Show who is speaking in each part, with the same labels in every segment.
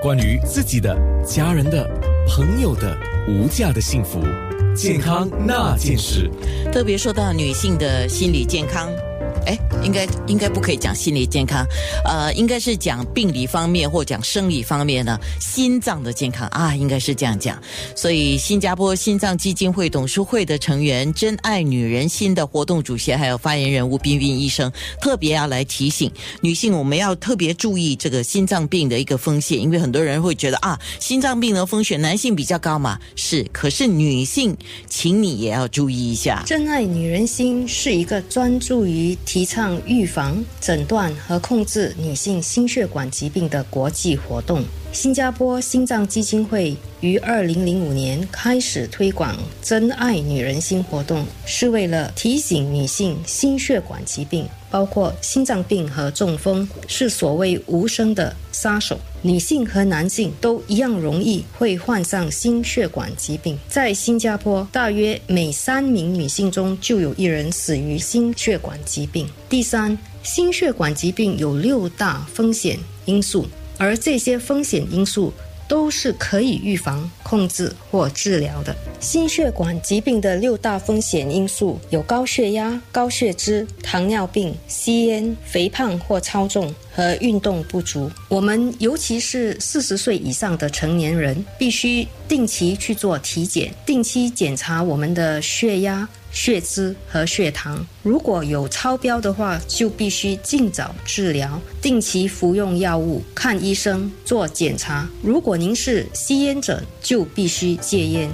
Speaker 1: 关于自己的、家人的、朋友的无价的幸福，健康那件事。
Speaker 2: 特别说到女性的心理健康。哎，应该应该不可以讲心理健康，呃，应该是讲病理方面或讲生理方面呢，心脏的健康啊，应该是这样讲。所以，新加坡心脏基金会董事会的成员、真爱女人心的活动主席还有发言人吴彬彬医生，特别要来提醒女性，我们要特别注意这个心脏病的一个风险，因为很多人会觉得啊，心脏病的风险男性比较高嘛，是，可是女性，请你也要注意一下。
Speaker 3: 真爱女人心是一个专注于提。提倡预防、诊断和控制女性心血管疾病的国际活动。新加坡心脏基金会于二零零五年开始推广“真爱女人心”活动，是为了提醒女性心血管疾病。包括心脏病和中风是所谓无声的杀手，女性和男性都一样容易会患上心血管疾病。在新加坡，大约每三名女性中就有一人死于心血管疾病。第三，心血管疾病有六大风险因素，而这些风险因素。都是可以预防、控制或治疗的。心血管疾病的六大风险因素有高血压、高血脂、糖尿病、吸烟、肥胖或超重和运动不足。我们尤其是四十岁以上的成年人，必须定期去做体检，定期检查我们的血压。血脂和血糖，如果有超标的话，就必须尽早治疗，定期服用药物，看医生做检查。如果您是吸烟者，就必须戒烟。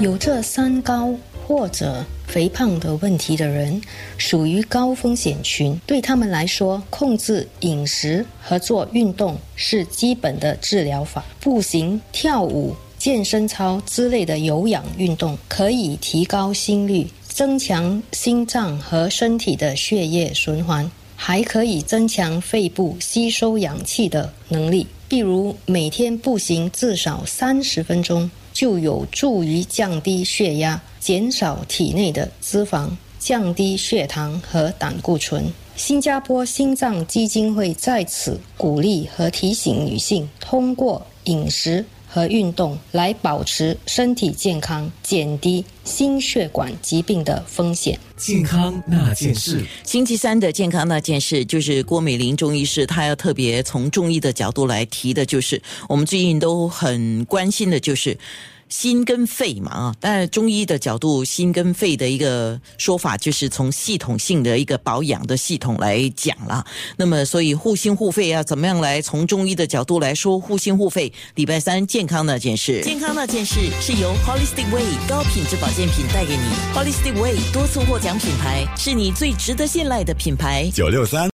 Speaker 3: 有这三高或者肥胖的问题的人，属于高风险群。对他们来说，控制饮食和做运动是基本的治疗法。步行、跳舞。健身操之类的有氧运动可以提高心率，增强心脏和身体的血液循环，还可以增强肺部吸收氧气的能力。比如每天步行至少三十分钟，就有助于降低血压，减少体内的脂肪，降低血糖和胆固醇。新加坡心脏基金会在此鼓励和提醒女性，通过饮食。和运动来保持身体健康，减低心血管疾病的风险。
Speaker 1: 健康那件事，
Speaker 2: 星期三的健康那件事，就是郭美玲中医师，她要特别从中医的角度来提的，就是我们最近都很关心的，就是。心跟肺嘛啊，但中医的角度，心跟肺的一个说法就是从系统性的一个保养的系统来讲了。那么，所以护心护肺要怎么样来从中医的角度来说护心护肺？礼拜三健康那件事，健康那件事是由 Holistic Way 高品质保健品带给你。Holistic Way 多次获奖品牌，是你最值得信赖的品牌。九六三。